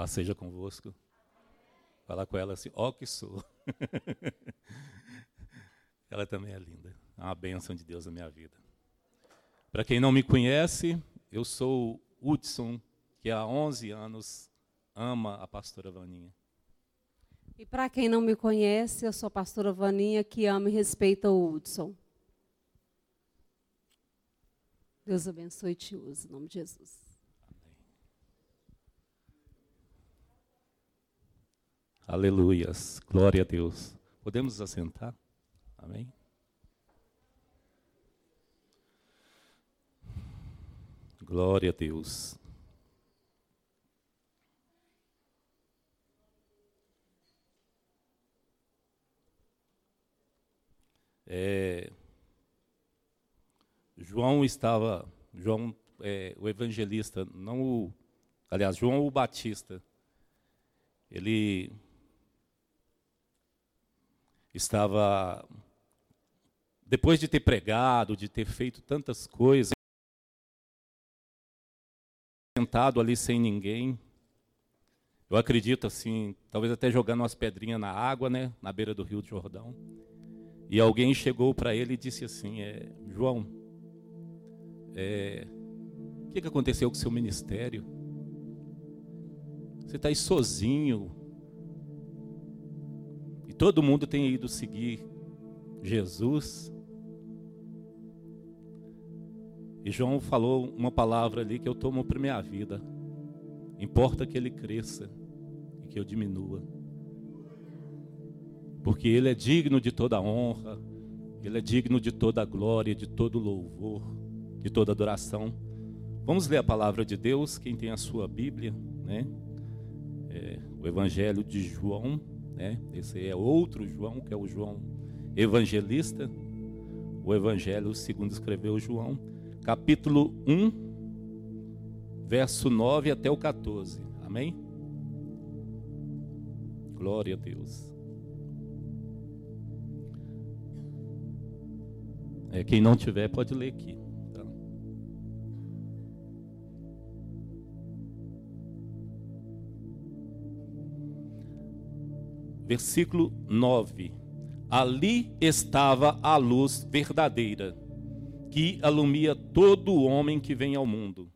Paz seja convosco. Falar com ela assim, ó oh, que sou. ela também é linda. É uma bênção de Deus na minha vida. Para quem não me conhece, eu sou Hudson, que há 11 anos ama a pastora Vaninha. E para quem não me conhece, eu sou a pastora Vaninha, que ama e respeita o Hudson. Deus abençoe e te use, em nome de Jesus. Aleluias. Glória a Deus. Podemos nos assentar? Amém? Glória a Deus. É, João estava, João, é, o evangelista, não o, aliás, João o Batista, ele estava, depois de ter pregado, de ter feito tantas coisas, sentado ali sem ninguém, eu acredito assim, talvez até jogando umas pedrinhas na água, né, na beira do Rio de Jordão. E alguém chegou para ele e disse assim: é, João, é, o que, que aconteceu com o seu ministério? Você está aí sozinho, todo mundo tem ido seguir Jesus. E João falou uma palavra ali que eu tomo para minha vida. Importa que ele cresça e que eu diminua. Porque ele é digno de toda honra, ele é digno de toda glória, de todo louvor, de toda adoração. Vamos ler a palavra de Deus, quem tem a sua Bíblia, né? É, o Evangelho de João, né? Esse é outro João, que é o João evangelista. O Evangelho segundo escreveu João, capítulo 1, verso 9 até o 14. Amém? Glória a Deus. É, quem não tiver pode ler aqui. Versículo 9. Ali estava a luz verdadeira, que alumia todo o homem que vem ao mundo.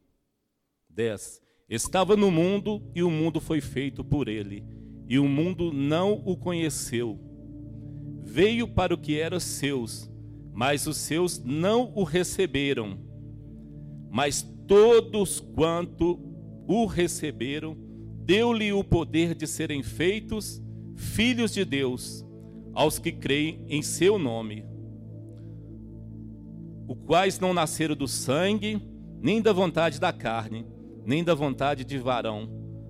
10. Estava no mundo e o mundo foi feito por ele, e o mundo não o conheceu. Veio para o que era seus, mas os seus não o receberam. Mas todos quanto o receberam, deu-lhe o poder de serem feitos filhos de Deus, aos que creem em seu nome, os quais não nasceram do sangue, nem da vontade da carne, nem da vontade de varão,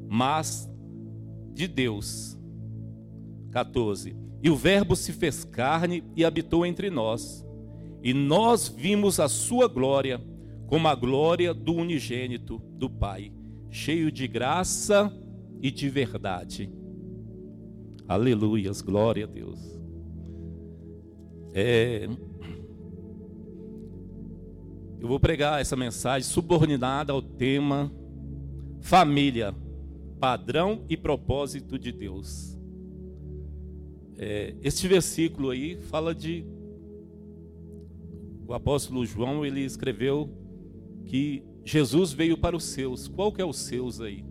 mas de Deus. 14. E o Verbo se fez carne e habitou entre nós, e nós vimos a sua glória, como a glória do unigênito do Pai, cheio de graça e de verdade. Aleluias, glória a Deus. É, eu vou pregar essa mensagem subordinada ao tema família, padrão e propósito de Deus. É, este versículo aí fala de o apóstolo João ele escreveu que Jesus veio para os seus. Qual que é os seus aí?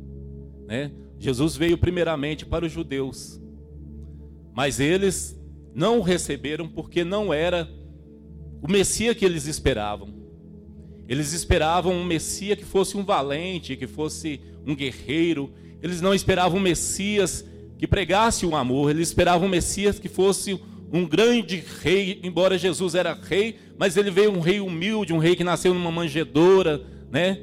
Né? Jesus veio primeiramente para os judeus. Mas eles não o receberam porque não era o Messias que eles esperavam. Eles esperavam um Messias que fosse um valente, que fosse um guerreiro. Eles não esperavam um Messias que pregasse o amor. Eles esperavam um Messias que fosse um grande rei, embora Jesus era rei, mas ele veio um rei humilde, um rei que nasceu numa manjedoura, né?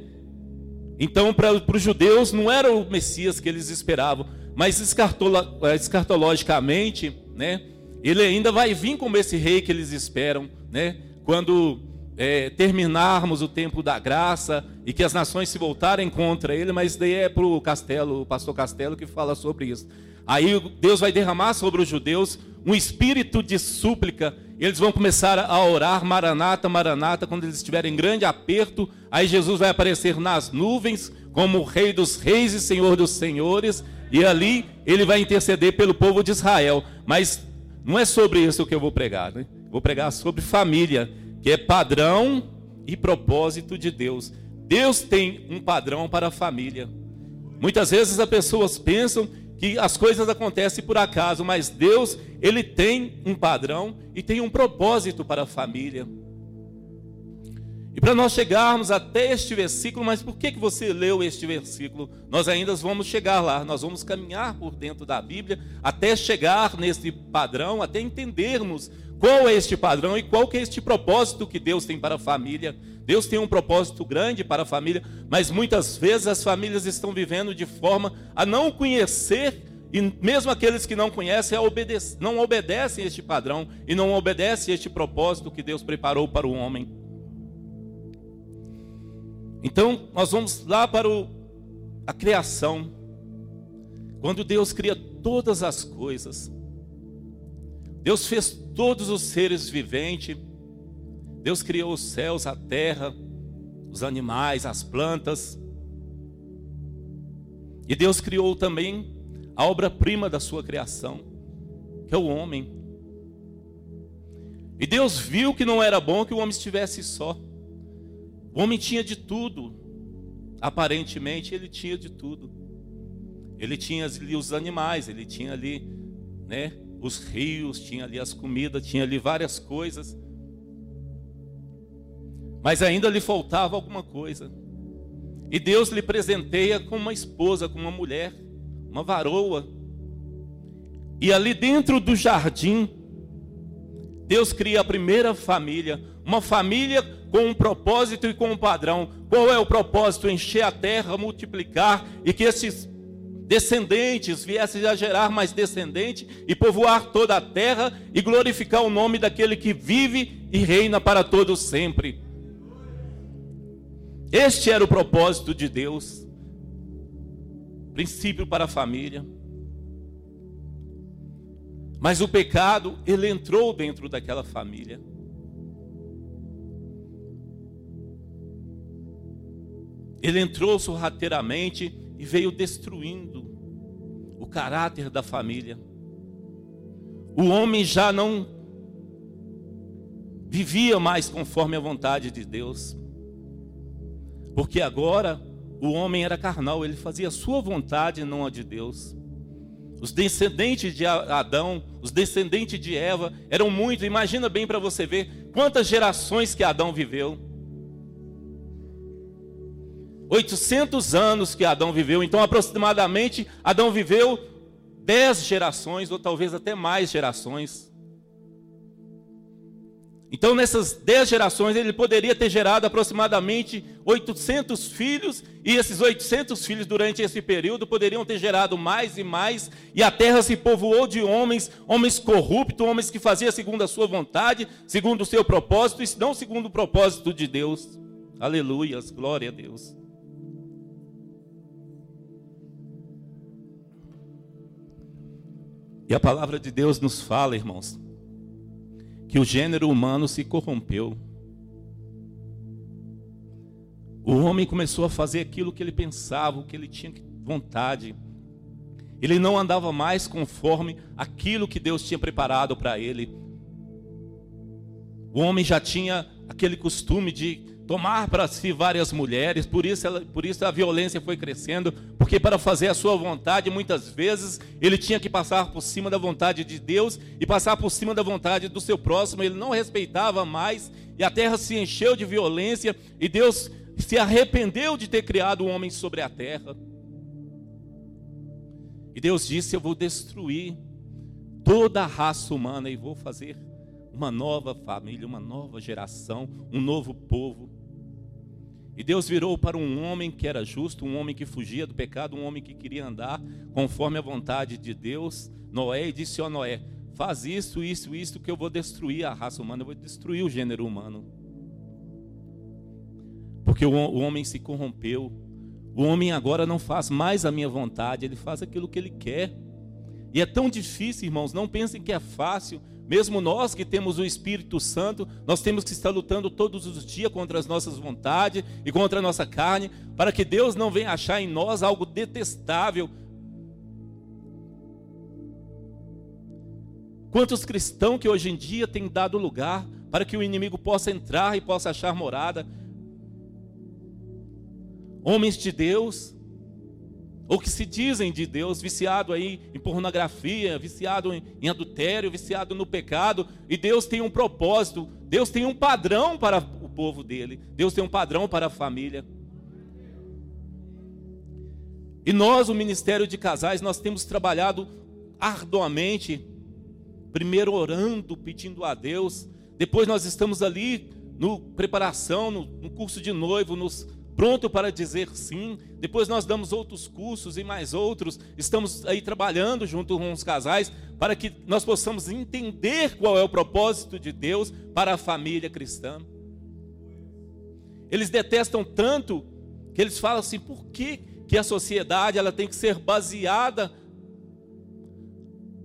Então, para os judeus, não era o Messias que eles esperavam, mas escartologicamente, né, ele ainda vai vir como esse rei que eles esperam, né? Quando é, terminarmos o tempo da graça e que as nações se voltarem contra ele, mas daí é para o Castelo, o pastor Castelo que fala sobre isso. Aí Deus vai derramar sobre os judeus um espírito de súplica. Eles vão começar a orar, Maranata, Maranata, quando eles estiverem em grande aperto. Aí Jesus vai aparecer nas nuvens, como o Rei dos Reis e Senhor dos Senhores. E ali ele vai interceder pelo povo de Israel. Mas não é sobre isso que eu vou pregar. Né? Vou pregar sobre família, que é padrão e propósito de Deus. Deus tem um padrão para a família. Muitas vezes as pessoas pensam que as coisas acontecem por acaso, mas Deus, ele tem um padrão e tem um propósito para a família. E para nós chegarmos até este versículo, mas por que, que você leu este versículo? Nós ainda vamos chegar lá, nós vamos caminhar por dentro da Bíblia até chegar nesse padrão, até entendermos qual é este padrão e qual que é este propósito que Deus tem para a família. Deus tem um propósito grande para a família, mas muitas vezes as famílias estão vivendo de forma a não conhecer e mesmo aqueles que não conhecem não obedecem este padrão e não obedecem este propósito que Deus preparou para o homem. Então, nós vamos lá para o, a criação. Quando Deus cria todas as coisas, Deus fez todos os seres viventes, Deus criou os céus, a terra, os animais, as plantas. E Deus criou também a obra-prima da sua criação, que é o homem. E Deus viu que não era bom que o homem estivesse só. O homem tinha de tudo. Aparentemente ele tinha de tudo. Ele tinha ali os animais, ele tinha ali, né, os rios, tinha ali as comidas, tinha ali várias coisas. Mas ainda lhe faltava alguma coisa. E Deus lhe presenteia com uma esposa, com uma mulher, uma varoa. E ali dentro do jardim, Deus cria a primeira família, uma família com um propósito e com um padrão. Qual é o propósito? Encher a terra, multiplicar e que esses descendentes viessem a gerar mais descendentes e povoar toda a terra e glorificar o nome daquele que vive e reina para todos sempre. Este era o propósito de Deus. Princípio para a família. Mas o pecado, ele entrou dentro daquela família. Ele entrou sorrateiramente e veio destruindo o caráter da família. O homem já não vivia mais conforme a vontade de Deus, porque agora o homem era carnal, ele fazia a sua vontade, não a de Deus. Os descendentes de Adão, os descendentes de Eva eram muitos. Imagina bem para você ver quantas gerações que Adão viveu. 800 anos que Adão viveu, então aproximadamente Adão viveu 10 gerações, ou talvez até mais gerações. Então, nessas 10 gerações, ele poderia ter gerado aproximadamente 800 filhos, e esses 800 filhos, durante esse período, poderiam ter gerado mais e mais, e a terra se povoou de homens, homens corruptos, homens que faziam segundo a sua vontade, segundo o seu propósito, e não segundo o propósito de Deus. Aleluias, glória a Deus. E a palavra de Deus nos fala, irmãos, que o gênero humano se corrompeu. O homem começou a fazer aquilo que ele pensava, o que ele tinha vontade. Ele não andava mais conforme aquilo que Deus tinha preparado para ele. O homem já tinha aquele costume de tomar para si várias mulheres, por isso, ela, por isso a violência foi crescendo, porque para fazer a sua vontade, muitas vezes, ele tinha que passar por cima da vontade de Deus e passar por cima da vontade do seu próximo, ele não respeitava mais, e a terra se encheu de violência, e Deus se arrependeu de ter criado o homem sobre a terra. E Deus disse: Eu vou destruir toda a raça humana e vou fazer uma nova família, uma nova geração, um novo povo. E Deus virou para um homem que era justo, um homem que fugia do pecado, um homem que queria andar conforme a vontade de Deus, Noé, e disse: Ó oh, Noé, faz isso, isso, isso, que eu vou destruir a raça humana, eu vou destruir o gênero humano. Porque o, o homem se corrompeu. O homem agora não faz mais a minha vontade, ele faz aquilo que ele quer. E é tão difícil, irmãos, não pensem que é fácil. Mesmo nós que temos o Espírito Santo, nós temos que estar lutando todos os dias contra as nossas vontades e contra a nossa carne, para que Deus não venha achar em nós algo detestável. Quantos cristãos que hoje em dia têm dado lugar para que o inimigo possa entrar e possa achar morada? Homens de Deus ou que se dizem de Deus, viciado aí em pornografia, viciado em, adultério, viciado no pecado, e Deus tem um propósito, Deus tem um padrão para o povo dele, Deus tem um padrão para a família. E nós, o Ministério de Casais, nós temos trabalhado arduamente, primeiro orando, pedindo a Deus, depois nós estamos ali no preparação, no, no curso de noivo, nos pronto para dizer sim. Depois nós damos outros cursos e mais outros. Estamos aí trabalhando junto com os casais para que nós possamos entender qual é o propósito de Deus para a família cristã. Eles detestam tanto que eles falam assim: por que, que a sociedade ela tem que ser baseada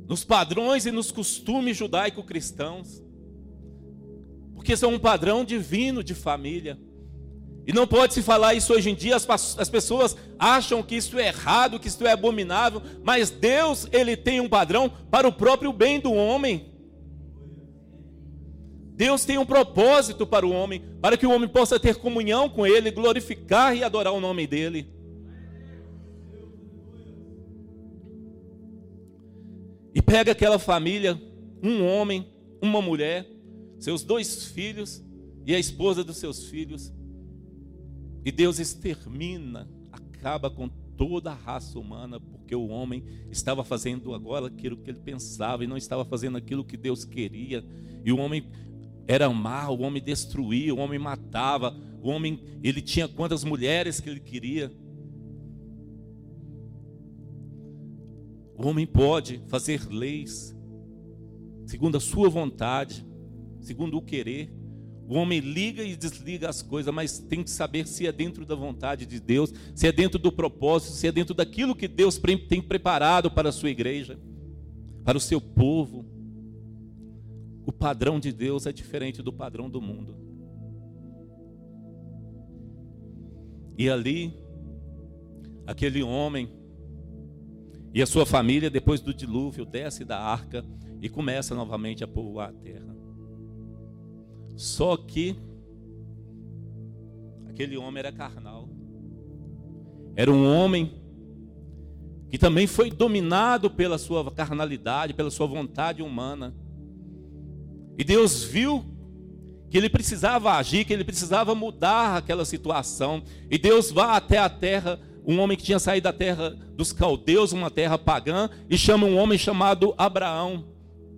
nos padrões e nos costumes judaico-cristãos? Porque são um padrão divino de família. E não pode se falar isso hoje em dia, as, as pessoas acham que isso é errado, que isso é abominável, mas Deus, Ele tem um padrão para o próprio bem do homem. Deus tem um propósito para o homem, para que o homem possa ter comunhão com Ele, glorificar e adorar o nome dEle. E pega aquela família, um homem, uma mulher, seus dois filhos e a esposa dos seus filhos e Deus extermina, acaba com toda a raça humana, porque o homem estava fazendo agora aquilo que ele pensava e não estava fazendo aquilo que Deus queria. E o homem era mal, o homem destruía, o homem matava, o homem, ele tinha quantas mulheres que ele queria. O homem pode fazer leis segundo a sua vontade, segundo o querer. O homem liga e desliga as coisas, mas tem que saber se é dentro da vontade de Deus, se é dentro do propósito, se é dentro daquilo que Deus tem preparado para a sua igreja, para o seu povo. O padrão de Deus é diferente do padrão do mundo. E ali, aquele homem e a sua família, depois do dilúvio, desce da arca e começa novamente a povoar a terra. Só que aquele homem era carnal. Era um homem que também foi dominado pela sua carnalidade, pela sua vontade humana. E Deus viu que ele precisava agir, que ele precisava mudar aquela situação. E Deus vai até a terra, um homem que tinha saído da terra dos caldeus, uma terra pagã, e chama um homem chamado Abraão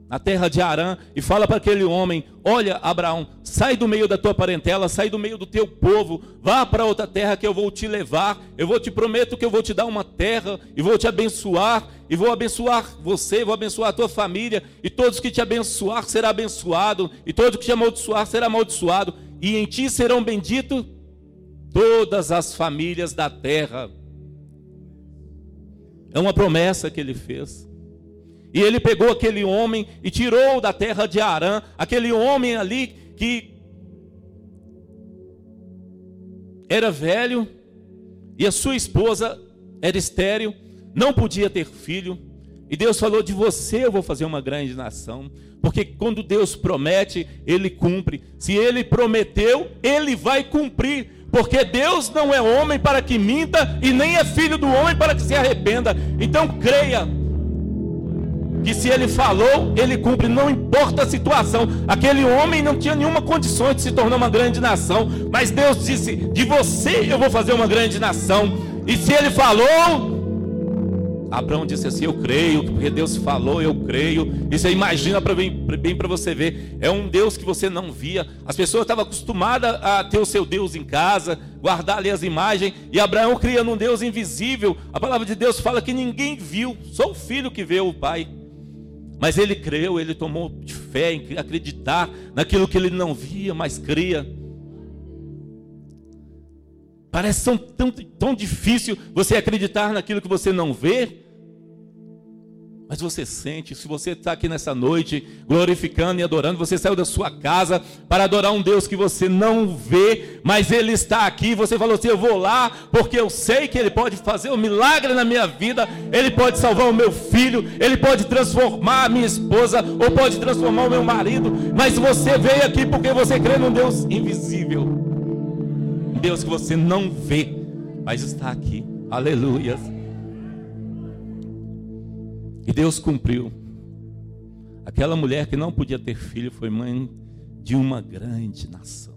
na terra de Arã, e fala para aquele homem: Olha, Abraão, sai do meio da tua parentela, sai do meio do teu povo, vá para outra terra que eu vou te levar. Eu vou te prometo que eu vou te dar uma terra e vou te abençoar, e vou abençoar você, vou abençoar a tua família, e todos que te abençoar será abençoado, e todos que te amaldiçoar será amaldiçoado, e em ti serão benditos todas as famílias da terra. É uma promessa que ele fez. E ele pegou aquele homem e tirou da terra de Arã, aquele homem ali que era velho e a sua esposa era estéril, não podia ter filho. E Deus falou: De você eu vou fazer uma grande nação. Porque quando Deus promete, Ele cumpre. Se Ele prometeu, Ele vai cumprir. Porque Deus não é homem para que minta, e nem é filho do homem para que se arrependa. Então creia, que se ele falou, ele cumpre, não importa a situação. Aquele homem não tinha nenhuma condição de se tornar uma grande nação, mas Deus disse: De você eu vou fazer uma grande nação. E se ele falou, Abraão disse assim: Eu creio, porque Deus falou, eu creio. E você imagina para bem, bem para você ver: é um Deus que você não via. As pessoas estavam acostumadas a ter o seu Deus em casa, guardar ali as imagens. E Abraão cria num Deus invisível. A palavra de Deus fala que ninguém viu, só o filho que vê o pai. Mas ele creu, ele tomou de fé em acreditar naquilo que ele não via, mas cria. Parece tão, tão, tão difícil você acreditar naquilo que você não vê. Mas você sente, se você está aqui nessa noite, glorificando e adorando, você saiu da sua casa para adorar um Deus que você não vê, mas Ele está aqui. Você falou assim: Eu vou lá, porque eu sei que Ele pode fazer um milagre na minha vida, Ele pode salvar o meu filho, Ele pode transformar a minha esposa, ou pode transformar o meu marido. Mas você veio aqui porque você crê num Deus invisível, um Deus que você não vê, mas está aqui. Aleluias. E Deus cumpriu. Aquela mulher que não podia ter filho foi mãe de uma grande nação.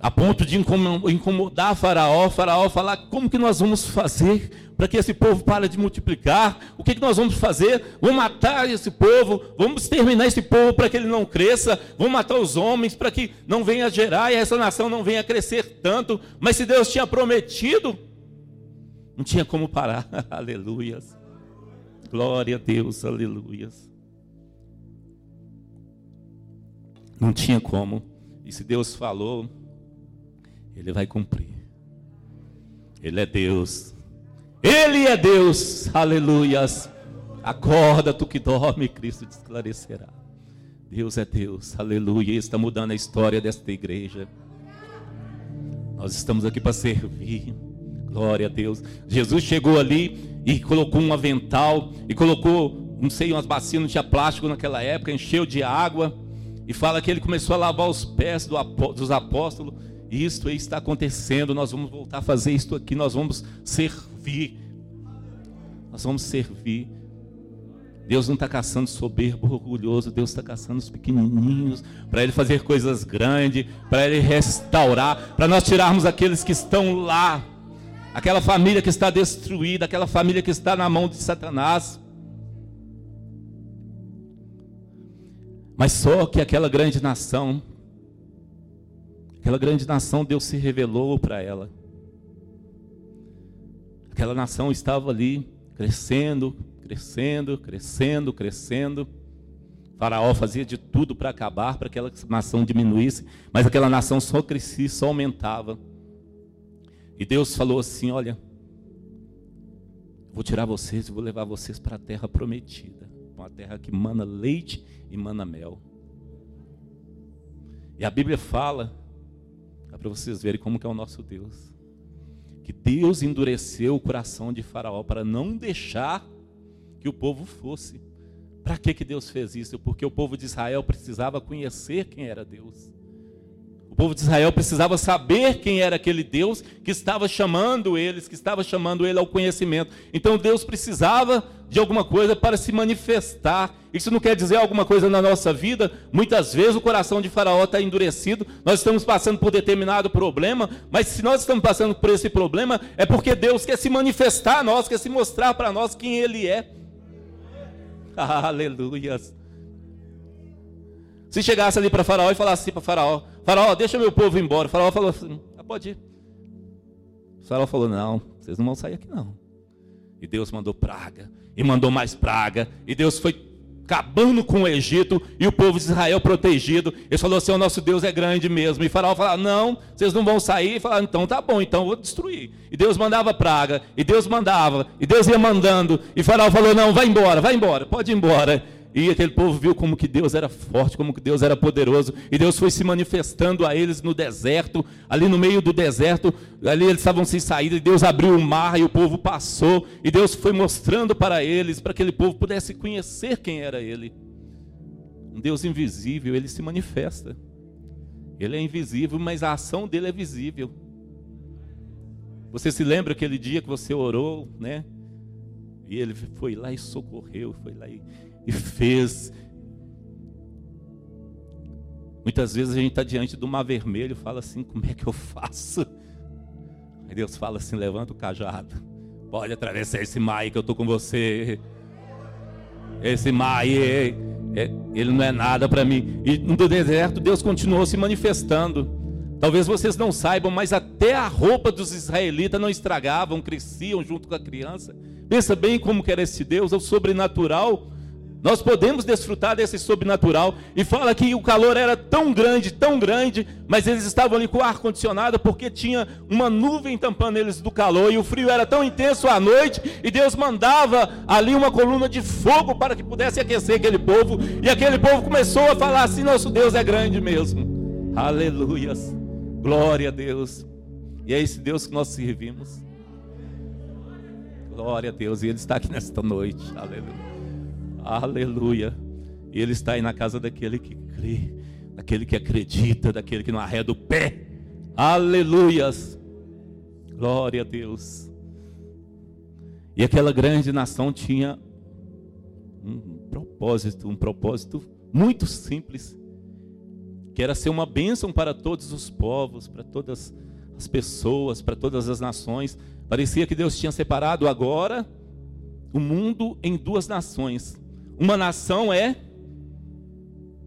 A ponto de incomodar Faraó, Faraó falar: como que nós vamos fazer para que esse povo pare de multiplicar? O que, que nós vamos fazer? Vamos matar esse povo, vamos exterminar esse povo para que ele não cresça, vamos matar os homens para que não venha gerar e essa nação não venha crescer tanto. Mas se Deus tinha prometido, não tinha como parar. Aleluias. Glória a Deus. Aleluias. Não tinha como. E se Deus falou, Ele vai cumprir. Ele é Deus. Ele é Deus. Aleluias. Acorda, tu que dorme, Cristo te esclarecerá. Deus é Deus. Aleluia. Está mudando a história desta igreja. Nós estamos aqui para servir. Glória a Deus. Jesus chegou ali e colocou um avental e colocou, não sei, umas bacias, não tinha plástico naquela época, encheu de água. E fala que ele começou a lavar os pés do, dos apóstolos. Isto aí está acontecendo. Nós vamos voltar a fazer isto aqui. Nós vamos servir. Nós vamos servir. Deus não está caçando soberbo, orgulhoso, Deus está caçando os pequenininhos, para Ele fazer coisas grandes, para Ele restaurar, para nós tirarmos aqueles que estão lá, aquela família que está destruída, aquela família que está na mão de Satanás. Mas só que aquela grande nação, aquela grande nação, Deus se revelou para ela. Aquela nação estava ali, crescendo, crescendo, crescendo, crescendo. Faraó fazia de tudo para acabar, para que aquela nação diminuísse, mas aquela nação só crescia, só aumentava. E Deus falou assim: Olha, vou tirar vocês e vou levar vocês para a terra prometida uma terra que mana leite e mana mel. E a Bíblia fala, para vocês verem como que é o nosso Deus, que Deus endureceu o coração de Faraó para não deixar que o povo fosse. Para que, que Deus fez isso? Porque o povo de Israel precisava conhecer quem era Deus povo de Israel precisava saber quem era aquele Deus que estava chamando eles, que estava chamando ele ao conhecimento. Então Deus precisava de alguma coisa para se manifestar. Isso não quer dizer alguma coisa na nossa vida. Muitas vezes o coração de Faraó está endurecido, nós estamos passando por determinado problema, mas se nós estamos passando por esse problema, é porque Deus quer se manifestar a nós, quer se mostrar para nós quem Ele é. Aleluia. Se chegasse ali para Faraó e falasse assim para Faraó: Faraó, deixa meu povo embora. Faraó falou assim: ah, pode ir. Faraó falou: não, vocês não vão sair aqui não. E Deus mandou praga, e mandou mais praga, e Deus foi acabando com o Egito e o povo de Israel protegido. Ele falou assim: o nosso Deus é grande mesmo. E Faraó falou: não, vocês não vão sair. E falaram: então tá bom, então vou destruir. E Deus mandava praga, e Deus mandava, e Deus ia mandando. E Faraó falou: não, vai embora, vai embora, pode ir embora. E aquele povo viu como que Deus era forte, como que Deus era poderoso. E Deus foi se manifestando a eles no deserto, ali no meio do deserto, ali eles estavam sem saída, e Deus abriu o mar e o povo passou. E Deus foi mostrando para eles, para que aquele povo pudesse conhecer quem era Ele. Um Deus invisível, Ele se manifesta. Ele é invisível, mas a ação dele é visível. Você se lembra aquele dia que você orou, né? E ele foi lá e socorreu, foi lá e e fez. Muitas vezes a gente está diante do mar vermelho e fala assim: como é que eu faço? Aí Deus fala assim: levanta o cajado, pode atravessar esse mar aí que eu estou com você. Esse mar aí, é, ele não é nada para mim. E no deserto Deus continuou se manifestando. Talvez vocês não saibam, mas até a roupa dos israelitas não estragavam, cresciam junto com a criança. Pensa bem como que era esse Deus, é o sobrenatural Nós podemos desfrutar desse sobrenatural. E fala que o calor era tão grande, tão grande, mas eles estavam ali com o ar-condicionado porque tinha uma nuvem tampando eles do calor. E o frio era tão intenso à noite. E Deus mandava ali uma coluna de fogo para que pudesse aquecer aquele povo. E aquele povo começou a falar assim: Nosso Deus é grande mesmo. Aleluias. Glória a Deus. E é esse Deus que nós servimos. Glória a Deus. E Ele está aqui nesta noite. Aleluia. Aleluia. E Ele está aí na casa daquele que crê, daquele que acredita, daquele que não arreda o pé. Aleluias. Glória a Deus. E aquela grande nação tinha um propósito, um propósito muito simples, que era ser uma bênção para todos os povos, para todas as pessoas, para todas as nações. Parecia que Deus tinha separado agora o mundo em duas nações. Uma nação é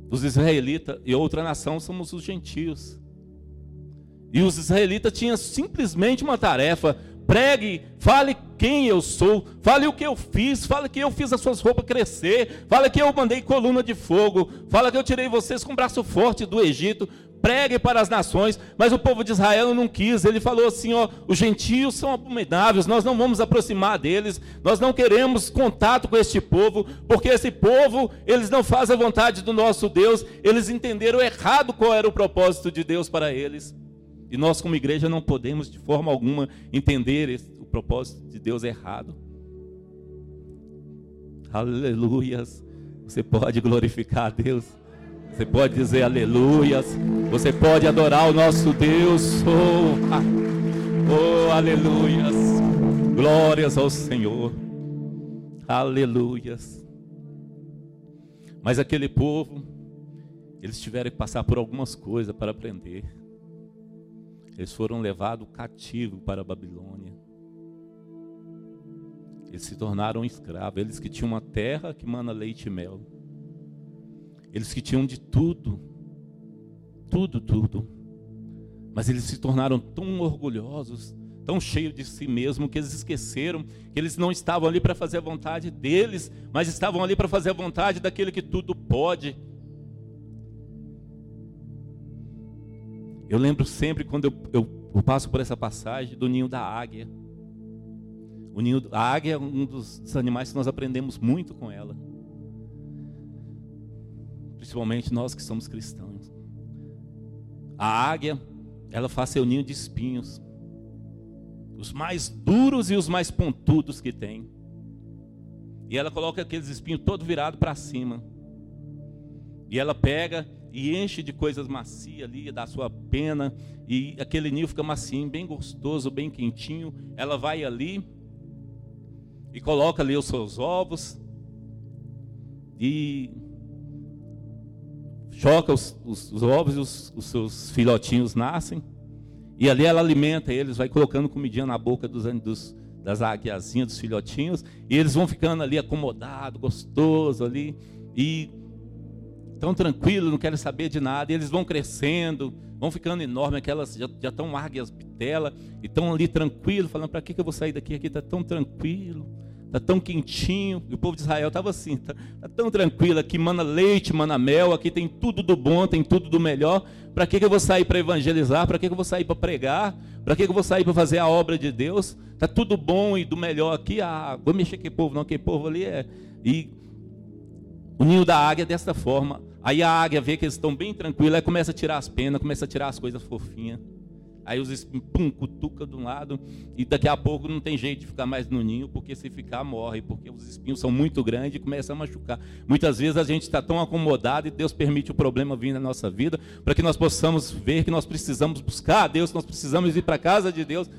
os israelitas e outra nação somos os gentios. E os israelitas tinham simplesmente uma tarefa: pregue, fale quem eu sou, fale o que eu fiz, fale que eu fiz as suas roupas crescer, fale que eu mandei coluna de fogo, fale que eu tirei vocês com braço forte do Egito, pregue para as nações, mas o povo de Israel não quis. Ele falou assim: ó, os gentios são abomináveis, nós não vamos aproximar deles, nós não queremos contato com este povo, porque esse povo, eles não fazem a vontade do nosso Deus, eles entenderam errado qual era o propósito de Deus para eles. E nós, como igreja, não podemos de forma alguma entender o propósito de Deus errado. Aleluias. Você pode glorificar a Deus. Você pode dizer aleluias. Você pode adorar o nosso Deus. Oh, ah. oh aleluias. Glórias ao Senhor. Aleluias. Mas aquele povo, eles tiveram que passar por algumas coisas para aprender. Eles foram levados cativo para a Babilônia. Eles se tornaram escravos. Eles que tinham uma terra que mana leite e mel. Eles que tinham de tudo, tudo, tudo. Mas eles se tornaram tão orgulhosos, tão cheios de si mesmo, que eles esqueceram que eles não estavam ali para fazer a vontade deles, mas estavam ali para fazer a vontade daquele que tudo pode. Eu lembro sempre quando eu, eu, eu passo por essa passagem do ninho da águia. O ninho, a águia é um dos, dos animais que nós aprendemos muito com ela principalmente nós que somos cristãos. A águia, ela faz seu ninho de espinhos, os mais duros e os mais pontudos que tem. E ela coloca aqueles espinhos todo virado para cima. E ela pega e enche de coisas macias ali, da sua pena, e aquele ninho fica macio, bem gostoso, bem quentinho. Ela vai ali e coloca ali os seus ovos. E choca os, os, os ovos e os, os, seus filhotinhos nascem. E ali ela alimenta eles, vai colocando comidinha na boca dos, dos, das águiazinhas, dos filhotinhos. E eles vão ficando ali acomodados, gostoso ali. E tão tranquilo, não querem saber de nada. E eles vão crescendo, vão ficando enormes. Aquelas já, já estão águias bitela. E estão ali tranquilo, falando: para que, que eu vou sair daqui? Aqui está tão tranquilo está tão quentinho. E o povo de Israel estava assim, está tá tão tranquilo aqui, mana leite, mana mel, aqui tem tudo do bom, tem tudo do melhor. Para que, que eu vou sair para evangelizar? Para que, que eu vou sair para pregar? Para que, que eu vou sair para fazer a obra de Deus? Está tudo bom e do melhor aqui. Ah, vou mexer o povo, não, que povo ali é. E o ninho da águia é dessa forma. Aí a águia vê que eles estão bem tranquilos, aí começa a tirar as penas, começa a tirar as coisas fofinhas. Aí os espinhos, pum, cutuca de um lado, e daqui a pouco não tem jeito de ficar mais no ninho, porque se ficar, morre, porque os espinhos são muito grandes e começam a machucar. Muitas vezes a gente está tão acomodado e Deus permite o problema vir na nossa vida, para que nós possamos ver que nós precisamos buscar a Deus, nós precisamos ir para a casa de Deus.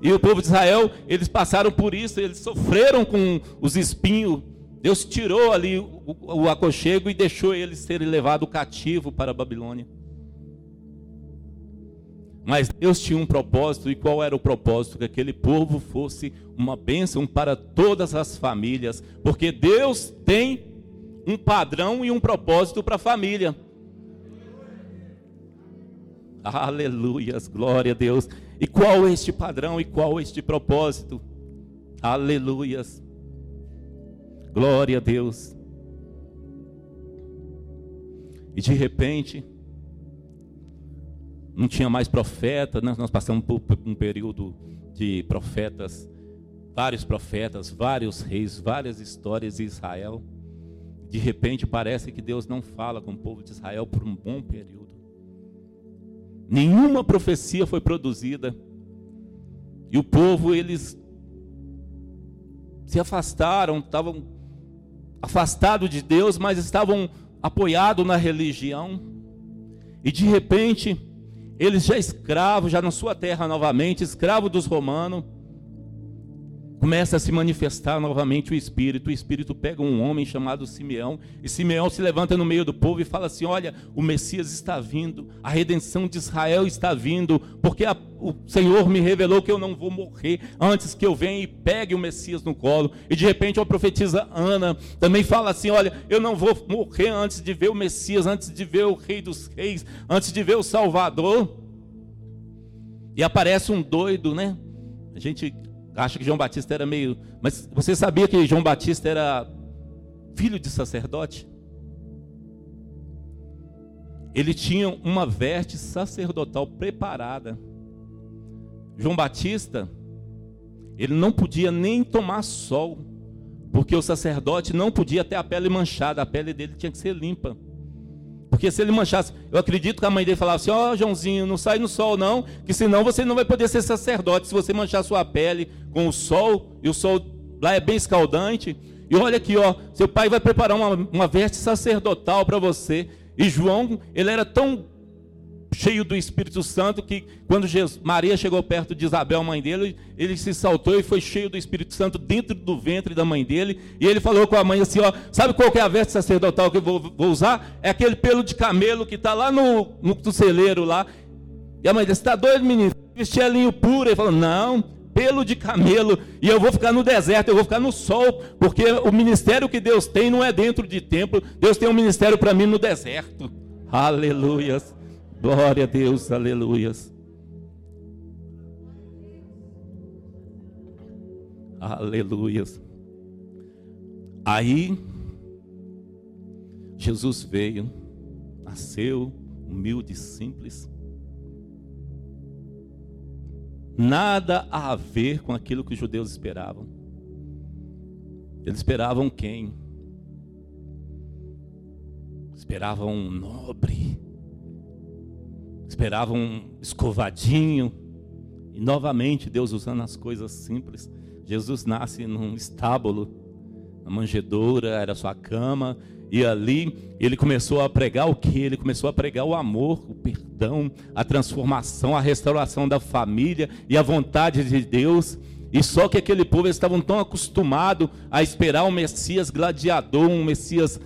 E o povo de Israel, eles passaram por isso, eles sofreram com os espinhos. Deus tirou ali o, o aconchego e deixou eles serem levados cativo para a Babilônia. Mas Deus tinha um propósito, e qual era o propósito? Que aquele povo fosse uma bênção para todas as famílias, porque Deus tem um padrão e um propósito para a família. Aleluias, glória a Deus. E qual este padrão e qual este propósito? Aleluias. Glória a Deus. E de repente, não tinha mais profeta, né? nós passamos por um período de profetas, vários profetas, vários reis, várias histórias de Israel. De repente parece que Deus não fala com o povo de Israel por um bom período. Nenhuma profecia foi produzida. E o povo, eles se afastaram, estavam afastados de Deus, mas estavam apoiados na religião. E de repente, eles já escravos, já na sua terra novamente, escravos dos romanos, começa a se manifestar novamente o Espírito. O Espírito pega um homem chamado Simeão, e Simeão se levanta no meio do povo e fala assim: Olha, o Messias está vindo, a redenção de Israel está vindo, porque a, o Senhor me revelou que eu não vou morrer antes que eu venha e pegue o Messias no colo. E de repente a profetisa Ana também fala assim: Olha, eu não vou morrer antes de ver o Messias, antes de ver o Rei dos Reis, antes de ver o Salvador. E aparece um doido, né? A gente acha que João Batista era meio. Mas você sabia que João Batista era filho de sacerdote? Ele tinha uma veste sacerdotal preparada. João Batista, ele não podia nem tomar sol, porque o sacerdote não podia ter a pele manchada, a pele dele tinha que ser limpa. Porque se ele manchasse, eu acredito que a mãe dele falava assim: Ó, oh, Joãozinho, não sai no sol não, que senão você não vai poder ser sacerdote. Se você manchar sua pele com o sol, e o sol lá é bem escaldante. E olha aqui, ó, seu pai vai preparar uma, uma veste sacerdotal para você. E João, ele era tão cheio do Espírito Santo, que quando Jesus, Maria chegou perto de Isabel, mãe dele, ele se saltou e foi cheio do Espírito Santo dentro do ventre da mãe dele, e ele falou com a mãe assim, ó, sabe qual que é a veste sacerdotal que eu vou, vou usar? É aquele pelo de camelo que está lá no, no, celeiro lá, e a mãe disse, está doido menino? Vestir linho puro, ele falou, não, pelo de camelo, e eu vou ficar no deserto, eu vou ficar no sol, porque o ministério que Deus tem não é dentro de templo, Deus tem um ministério para mim no deserto, aleluias, Glória a Deus, aleluias. Aleluias. Aí, Jesus veio, nasceu, humilde e simples. Nada a ver com aquilo que os judeus esperavam. Eles esperavam quem? Esperavam um nobre esperavam um escovadinho. E novamente Deus usando as coisas simples. Jesus nasce num estábulo, na manjedoura, era sua cama, e ali ele começou a pregar o que? Ele começou a pregar o amor, o perdão, a transformação, a restauração da família e a vontade de Deus. E só que aquele povo estavam tão acostumados a esperar um Messias gladiador, um Messias.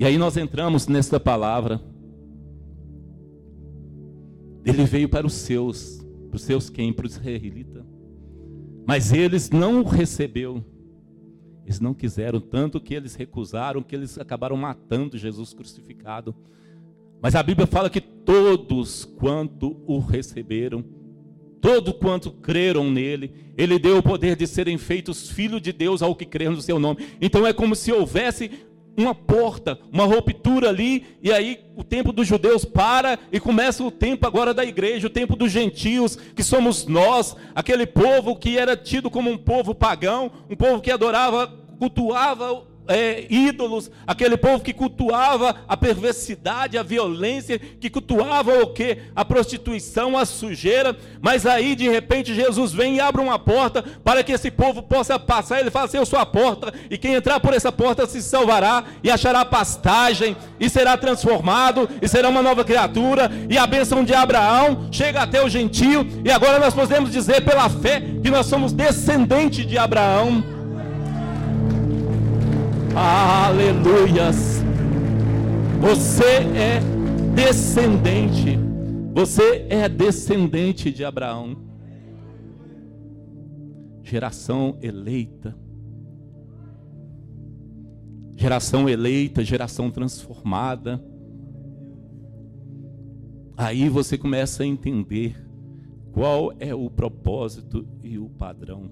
E aí nós entramos nesta palavra. Ele veio para os seus, para os seus quem? Para os israelitas. Mas eles não o recebeu. Eles não quiseram, tanto que eles recusaram, que eles acabaram matando Jesus crucificado. Mas a Bíblia fala que todos quanto o receberam, todos quanto creram nele, ele deu o poder de serem feitos filhos de Deus ao que crer no seu nome. Então é como se houvesse uma porta, uma ruptura ali, e aí o tempo dos judeus para e começa o tempo agora da igreja, o tempo dos gentios, que somos nós, aquele povo que era tido como um povo pagão, um povo que adorava, cultuava é, ídolos, aquele povo que cultuava a perversidade, a violência, que cultuava o que? A prostituição, a sujeira. Mas aí de repente Jesus vem e abre uma porta para que esse povo possa passar. Ele fala assim: Eu sou a porta, e quem entrar por essa porta se salvará e achará pastagem, e será transformado, e será uma nova criatura. E a bênção de Abraão chega até o gentio, e agora nós podemos dizer pela fé que nós somos descendentes de Abraão. Aleluias. Você é descendente. Você é descendente de Abraão. Geração eleita. Geração eleita, geração transformada. Aí você começa a entender qual é o propósito e o padrão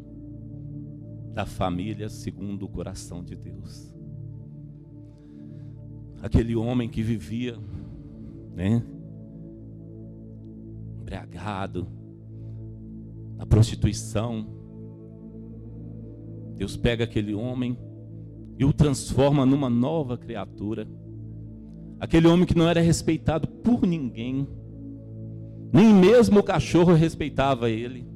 da família segundo o coração de Deus. Aquele homem que vivia, né? Embriagado, na prostituição. Deus pega aquele homem e o transforma numa nova criatura. Aquele homem que não era respeitado por ninguém, nem mesmo o cachorro respeitava ele.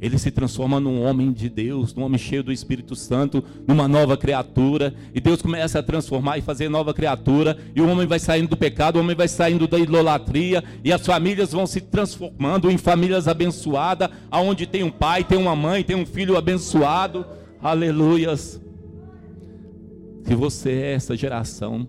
Ele se transforma num homem de Deus, num homem cheio do Espírito Santo, numa nova criatura. E Deus começa a transformar e fazer nova criatura. E o homem vai saindo do pecado, o homem vai saindo da idolatria. E as famílias vão se transformando em famílias abençoadas, aonde tem um pai, tem uma mãe, tem um filho abençoado. Aleluias. Se você é essa geração,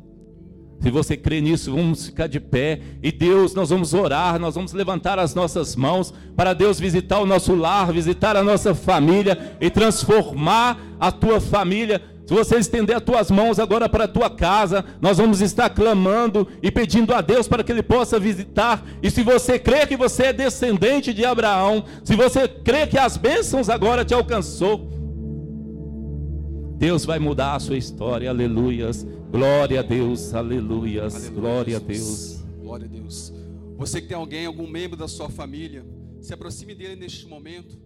se você crê nisso, vamos ficar de pé. E Deus, nós vamos orar, nós vamos levantar as nossas mãos para Deus visitar o nosso lar, visitar a nossa família e transformar a tua família. Se você estender as tuas mãos agora para a tua casa, nós vamos estar clamando e pedindo a Deus para que Ele possa visitar. E se você crê que você é descendente de Abraão, se você crê que as bênçãos agora te alcançou, Deus vai mudar a sua história, aleluias. Glória a Deus, aleluias. Aleluia, Glória a Deus. Glória a Deus. Você que tem alguém, algum membro da sua família, se aproxime dele neste momento.